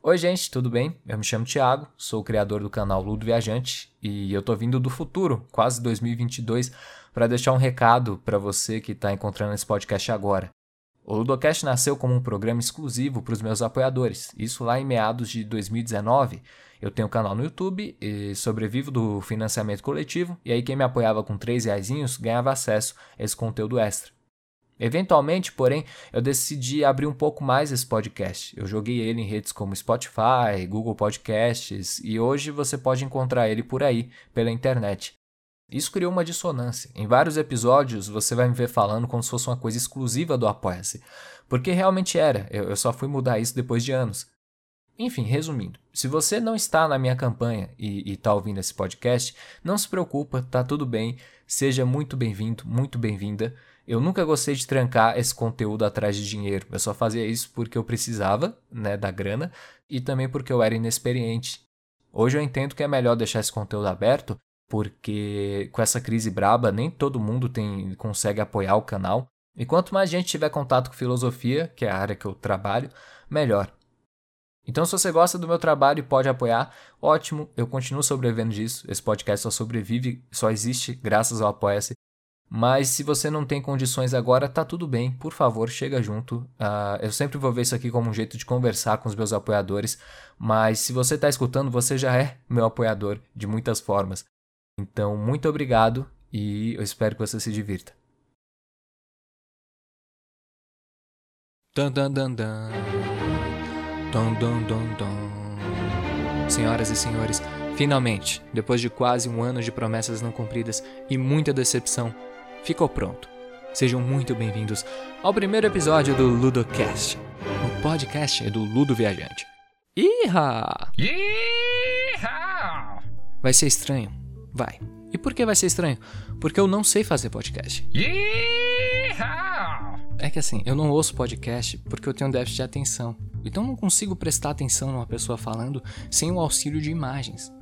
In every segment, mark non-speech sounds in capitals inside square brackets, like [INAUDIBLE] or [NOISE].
Oi, gente, tudo bem? Eu me chamo Thiago, sou o criador do canal Ludo Viajante e eu tô vindo do futuro, quase 2022, para deixar um recado para você que está encontrando esse podcast agora. O Ludocast nasceu como um programa exclusivo para os meus apoiadores, isso lá em meados de 2019. Eu tenho um canal no YouTube sobrevivo do financiamento coletivo, e aí quem me apoiava com 3 reais ganhava acesso a esse conteúdo extra. Eventualmente, porém, eu decidi abrir um pouco mais esse podcast. Eu joguei ele em redes como Spotify, Google Podcasts e hoje você pode encontrar ele por aí, pela internet. Isso criou uma dissonância. Em vários episódios você vai me ver falando como se fosse uma coisa exclusiva do Apoia-se, porque realmente era, eu só fui mudar isso depois de anos. Enfim, resumindo, se você não está na minha campanha e está ouvindo esse podcast, não se preocupa, tá tudo bem, seja muito bem-vindo, muito bem-vinda. Eu nunca gostei de trancar esse conteúdo atrás de dinheiro. Eu só fazia isso porque eu precisava, né, da grana e também porque eu era inexperiente. Hoje eu entendo que é melhor deixar esse conteúdo aberto, porque com essa crise braba nem todo mundo tem consegue apoiar o canal. E quanto mais gente tiver contato com filosofia, que é a área que eu trabalho, melhor. Então, se você gosta do meu trabalho e pode apoiar, ótimo, eu continuo sobrevivendo disso. Esse podcast só sobrevive, só existe graças ao Apoia-se. Mas se você não tem condições agora, tá tudo bem. Por favor, chega junto. Uh, eu sempre vou ver isso aqui como um jeito de conversar com os meus apoiadores. Mas se você está escutando, você já é meu apoiador de muitas formas. Então, muito obrigado e eu espero que você se divirta. Senhoras e senhores, finalmente, depois de quase um ano de promessas não cumpridas e muita decepção, ficou pronto. Sejam muito bem-vindos ao primeiro episódio do Ludocast. O podcast é do Ludo Viajante. Iha! Iha! Vai ser estranho? Vai. E por que vai ser estranho? Porque eu não sei fazer podcast. Iha! É que assim, eu não ouço podcast porque eu tenho déficit de atenção. Então não consigo prestar atenção numa pessoa falando sem o auxílio de imagens.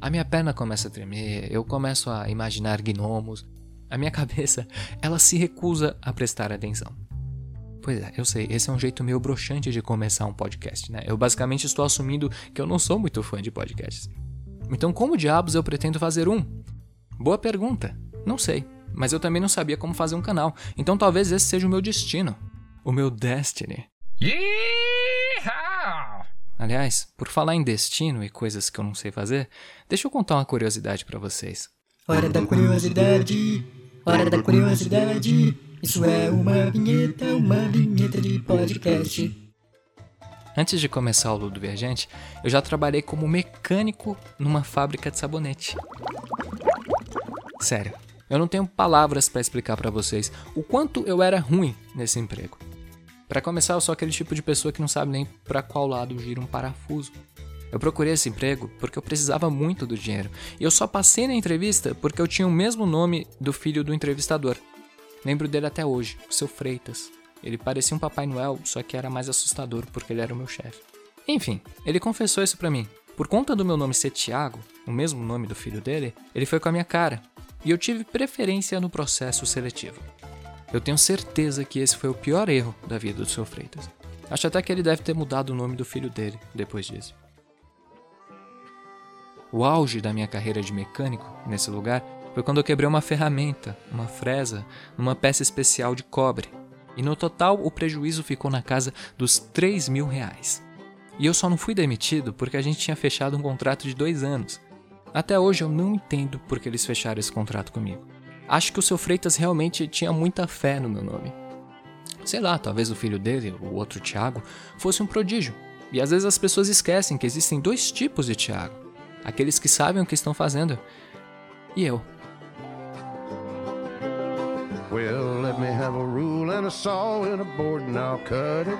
A minha perna começa a tremer, eu começo a imaginar gnomos. A minha [LAUGHS] cabeça, ela se recusa a prestar atenção. Pois é, eu sei, esse é um jeito meio broxante de começar um podcast, né? Eu basicamente estou assumindo que eu não sou muito fã de podcasts. Então, como diabos eu pretendo fazer um? Boa pergunta. Não sei, mas eu também não sabia como fazer um canal. Então talvez esse seja o meu destino, o meu destiny. Aliás, por falar em destino e coisas que eu não sei fazer, deixa eu contar uma curiosidade para vocês. Hora da curiosidade, hora da curiosidade. Isso é uma vinheta, uma vinheta de podcast. Antes de começar o Ludo Viajante, eu já trabalhei como mecânico numa fábrica de sabonete. Sério, eu não tenho palavras para explicar para vocês o quanto eu era ruim nesse emprego. Para começar, eu sou aquele tipo de pessoa que não sabe nem para qual lado gira um parafuso. Eu procurei esse emprego porque eu precisava muito do dinheiro. E eu só passei na entrevista porque eu tinha o mesmo nome do filho do entrevistador. Lembro dele até hoje, o seu Freitas. Ele parecia um Papai Noel, só que era mais assustador porque ele era o meu chefe. Enfim, ele confessou isso para mim. Por conta do meu nome ser Tiago, o mesmo nome do filho dele, ele foi com a minha cara. E eu tive preferência no processo seletivo. Eu tenho certeza que esse foi o pior erro da vida do Sr. Freitas. Acho até que ele deve ter mudado o nome do filho dele depois disso. O auge da minha carreira de mecânico nesse lugar foi quando eu quebrei uma ferramenta, uma fresa, numa peça especial de cobre. E no total o prejuízo ficou na casa dos 3 mil reais. E eu só não fui demitido porque a gente tinha fechado um contrato de dois anos. Até hoje eu não entendo por que eles fecharam esse contrato comigo. Acho que o seu Freitas realmente tinha muita fé no meu nome. Sei lá, talvez o filho dele, o outro Tiago, fosse um prodígio. E às vezes as pessoas esquecem que existem dois tipos de Tiago: aqueles que sabem o que estão fazendo e eu. Well, let me have a rule and a saw and a board and I'll cut it.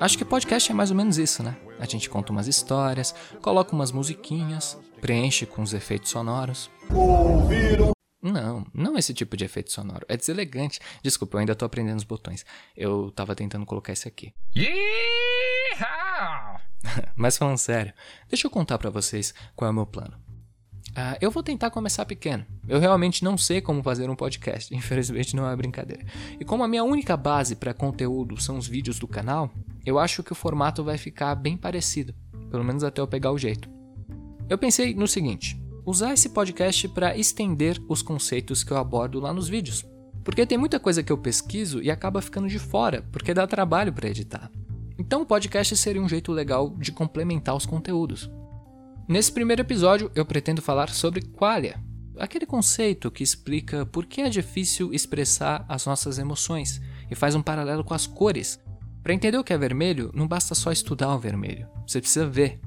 Acho que podcast é mais ou menos isso, né? A gente conta umas histórias, coloca umas musiquinhas, preenche com os efeitos sonoros. Ouviram? Não, não esse tipo de efeito sonoro. É deselegante. Desculpa, eu ainda tô aprendendo os botões. Eu tava tentando colocar esse aqui. [LAUGHS] Mas falando sério, deixa eu contar para vocês qual é o meu plano. Uh, eu vou tentar começar pequeno. Eu realmente não sei como fazer um podcast, [LAUGHS] infelizmente não é brincadeira. E como a minha única base para conteúdo são os vídeos do canal, eu acho que o formato vai ficar bem parecido, pelo menos até eu pegar o jeito. Eu pensei no seguinte: usar esse podcast para estender os conceitos que eu abordo lá nos vídeos. Porque tem muita coisa que eu pesquiso e acaba ficando de fora, porque dá trabalho para editar. Então o podcast seria um jeito legal de complementar os conteúdos. Nesse primeiro episódio, eu pretendo falar sobre qualia, aquele conceito que explica por que é difícil expressar as nossas emoções e faz um paralelo com as cores. Para entender o que é vermelho, não basta só estudar o vermelho, você precisa ver.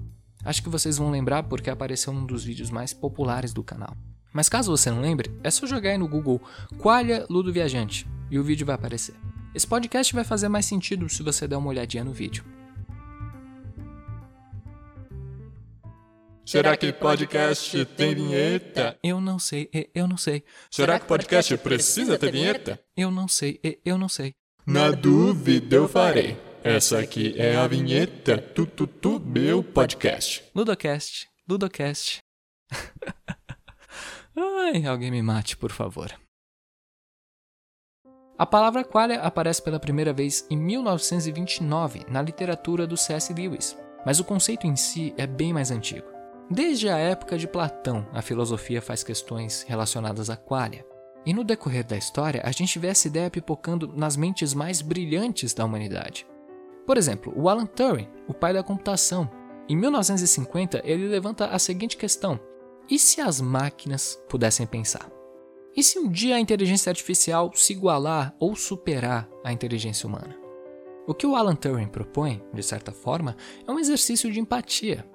Acho que vocês vão lembrar porque apareceu num dos vídeos mais populares do canal. Mas caso você não lembre, é só jogar aí no Google Qualia Ludo Viajante e o vídeo vai aparecer. Esse podcast vai fazer mais sentido se você der uma olhadinha no vídeo. Será que podcast tem vinheta? Eu não sei, eu não sei. Será que podcast precisa ter vinheta? Eu não sei, eu não sei. Na dúvida eu farei. Essa aqui é a vinheta tu, tu, tu meu podcast. Ludocast, Ludocast. [LAUGHS] Ai, alguém me mate, por favor. A palavra qualia aparece pela primeira vez em 1929 na literatura do C.S. Lewis, mas o conceito em si é bem mais antigo. Desde a época de Platão, a filosofia faz questões relacionadas à qualia. E no decorrer da história, a gente vê essa ideia pipocando nas mentes mais brilhantes da humanidade. Por exemplo, o Alan Turing, o pai da computação. Em 1950, ele levanta a seguinte questão: e se as máquinas pudessem pensar? E se um dia a inteligência artificial se igualar ou superar a inteligência humana? O que o Alan Turing propõe, de certa forma, é um exercício de empatia,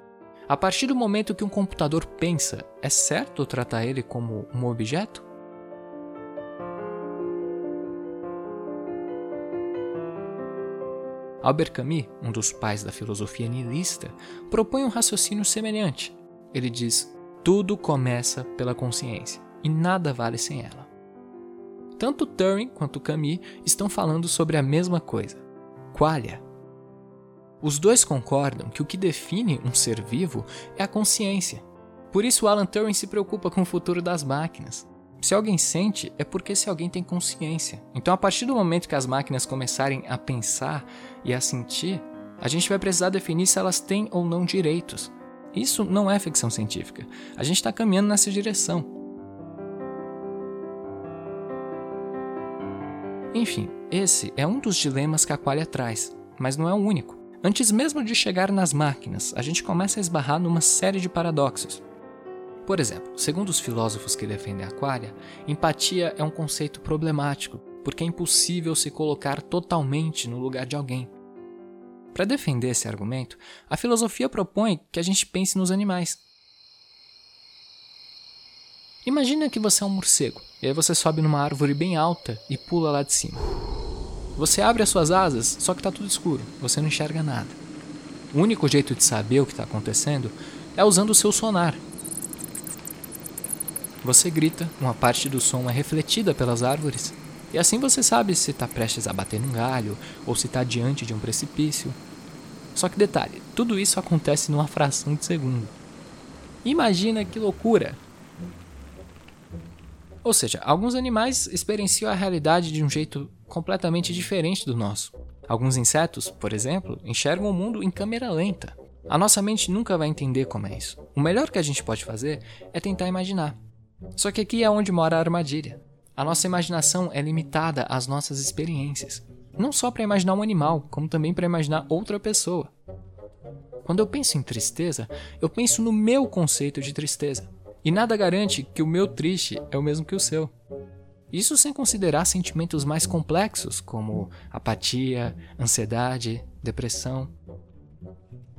a partir do momento que um computador pensa, é certo tratar ele como um objeto? Albert Camus, um dos pais da filosofia nihilista, propõe um raciocínio semelhante. Ele diz: tudo começa pela consciência e nada vale sem ela. Tanto Turing quanto Camus estão falando sobre a mesma coisa: qualia, os dois concordam que o que define um ser vivo é a consciência. Por isso, Alan Turing se preocupa com o futuro das máquinas. Se alguém sente, é porque se alguém tem consciência. Então, a partir do momento que as máquinas começarem a pensar e a sentir, a gente vai precisar definir se elas têm ou não direitos. Isso não é ficção científica. A gente está caminhando nessa direção. Enfim, esse é um dos dilemas que a Qualia traz, mas não é o único. Antes mesmo de chegar nas máquinas, a gente começa a esbarrar numa série de paradoxos. Por exemplo, segundo os filósofos que defendem a qualia, empatia é um conceito problemático, porque é impossível se colocar totalmente no lugar de alguém. Para defender esse argumento, a filosofia propõe que a gente pense nos animais. Imagina que você é um morcego, e aí você sobe numa árvore bem alta e pula lá de cima. Você abre as suas asas, só que está tudo escuro, você não enxerga nada. O único jeito de saber o que está acontecendo é usando o seu sonar. Você grita, uma parte do som é refletida pelas árvores, e assim você sabe se está prestes a bater num galho ou se está diante de um precipício. Só que detalhe, tudo isso acontece numa fração de segundo. Imagina que loucura! Ou seja, alguns animais experienciam a realidade de um jeito completamente diferente do nosso. Alguns insetos, por exemplo, enxergam o mundo em câmera lenta. A nossa mente nunca vai entender como é isso. O melhor que a gente pode fazer é tentar imaginar. Só que aqui é onde mora a armadilha. A nossa imaginação é limitada às nossas experiências. Não só para imaginar um animal, como também para imaginar outra pessoa. Quando eu penso em tristeza, eu penso no meu conceito de tristeza. E nada garante que o meu triste é o mesmo que o seu. Isso sem considerar sentimentos mais complexos, como apatia, ansiedade, depressão.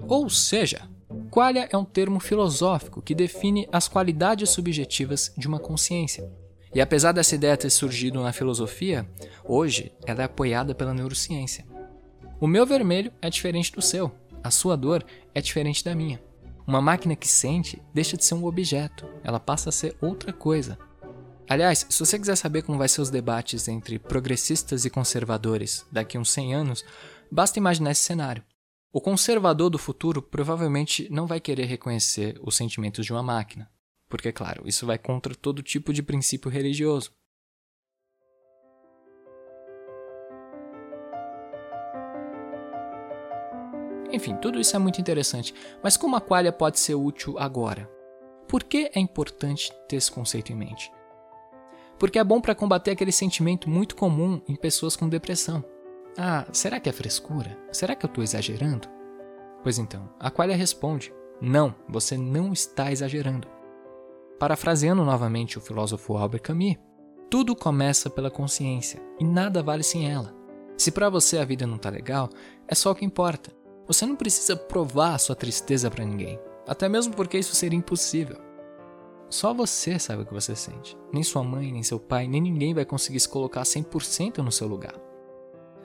Ou seja, qualia é um termo filosófico que define as qualidades subjetivas de uma consciência. E apesar dessa ideia ter surgido na filosofia, hoje ela é apoiada pela neurociência. O meu vermelho é diferente do seu, a sua dor é diferente da minha. Uma máquina que sente deixa de ser um objeto, ela passa a ser outra coisa, Aliás, se você quiser saber como vai ser os debates entre progressistas e conservadores daqui a uns 100 anos, basta imaginar esse cenário. O conservador do futuro provavelmente não vai querer reconhecer os sentimentos de uma máquina. porque, claro, isso vai contra todo tipo de princípio religioso. Enfim, tudo isso é muito interessante, mas como a qualia pode ser útil agora? Por que é importante ter esse conceito em mente? Porque é bom para combater aquele sentimento muito comum em pessoas com depressão. Ah, será que é frescura? Será que eu estou exagerando? Pois então, a qualia responde: não, você não está exagerando. Parafraseando novamente o filósofo Albert Camus, tudo começa pela consciência e nada vale sem ela. Se para você a vida não tá legal, é só o que importa. Você não precisa provar a sua tristeza para ninguém, até mesmo porque isso seria impossível. Só você sabe o que você sente. Nem sua mãe, nem seu pai, nem ninguém vai conseguir se colocar 100% no seu lugar.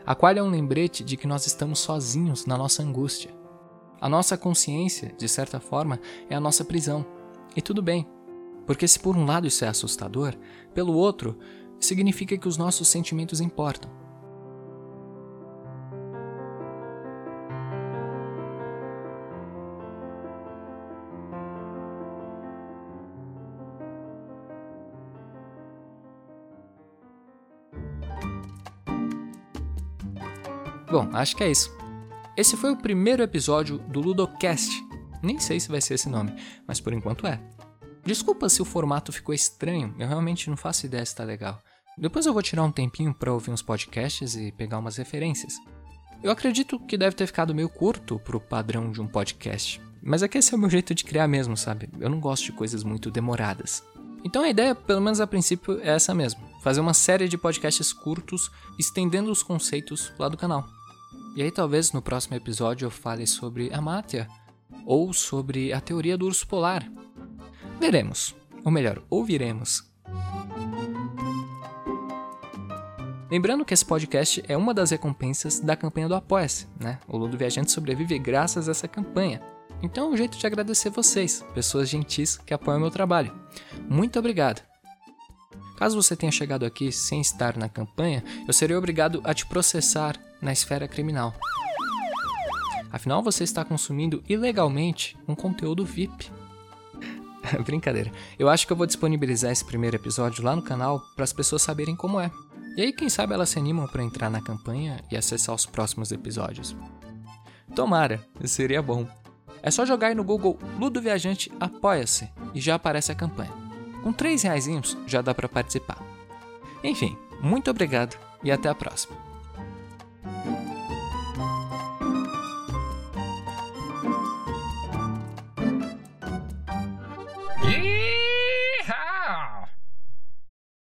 A qual é um lembrete de que nós estamos sozinhos na nossa angústia. A nossa consciência, de certa forma, é a nossa prisão. E tudo bem, porque se por um lado isso é assustador, pelo outro, significa que os nossos sentimentos importam. Bom, acho que é isso. Esse foi o primeiro episódio do Ludocast. Nem sei se vai ser esse nome, mas por enquanto é. Desculpa se o formato ficou estranho, eu realmente não faço ideia se tá legal. Depois eu vou tirar um tempinho para ouvir uns podcasts e pegar umas referências. Eu acredito que deve ter ficado meio curto pro padrão de um podcast, mas é que esse é o meu jeito de criar mesmo, sabe? Eu não gosto de coisas muito demoradas. Então a ideia, pelo menos a princípio, é essa mesmo: fazer uma série de podcasts curtos estendendo os conceitos lá do canal. E aí talvez no próximo episódio eu fale sobre a Mátia ou sobre a teoria do urso polar, Veremos. Ou melhor, ouviremos. Lembrando que esse podcast é uma das recompensas da campanha do Apoia-se, né? O Ludo Viajante sobrevive graças a essa campanha. Então é um jeito de agradecer vocês, pessoas gentis que apoiam meu trabalho. Muito obrigado! Caso você tenha chegado aqui sem estar na campanha, eu serei obrigado a te processar na esfera criminal. Afinal, você está consumindo ilegalmente um conteúdo VIP. [LAUGHS] Brincadeira. Eu acho que eu vou disponibilizar esse primeiro episódio lá no canal para as pessoas saberem como é. E aí, quem sabe elas se animam para entrar na campanha e acessar os próximos episódios. Tomara, seria bom. É só jogar aí no Google Ludo Viajante Apoia-se e já aparece a campanha. Com 3 reais já dá para participar. Enfim, muito obrigado e até a próxima.